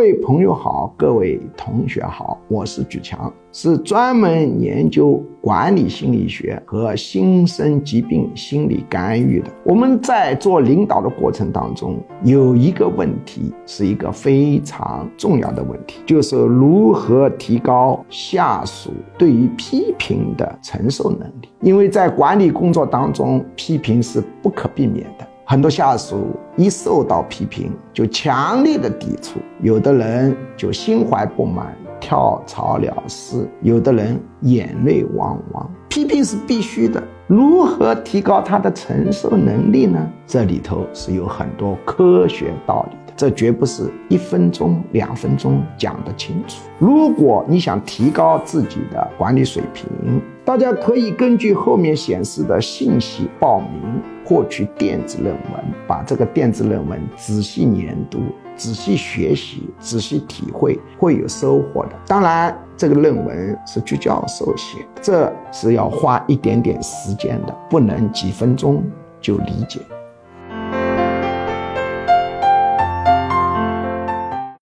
各位朋友好，各位同学好，我是举强，是专门研究管理心理学和新生疾病心理干预的。我们在做领导的过程当中，有一个问题是一个非常重要的问题，就是如何提高下属对于批评的承受能力。因为在管理工作当中，批评是不可避免的。很多下属一受到批评就强烈的抵触，有的人就心怀不满，跳槽了事；有的人眼泪汪汪。批评是必须的，如何提高他的承受能力呢？这里头是有很多科学道理的，这绝不是一分钟、两分钟讲得清楚。如果你想提高自己的管理水平，大家可以根据后面显示的信息报名。获取电子论文，把这个电子论文仔细研读、仔细学习、仔细体会，会有收获的。当然，这个论文是朱教授写，这是要花一点点时间的，不能几分钟就理解。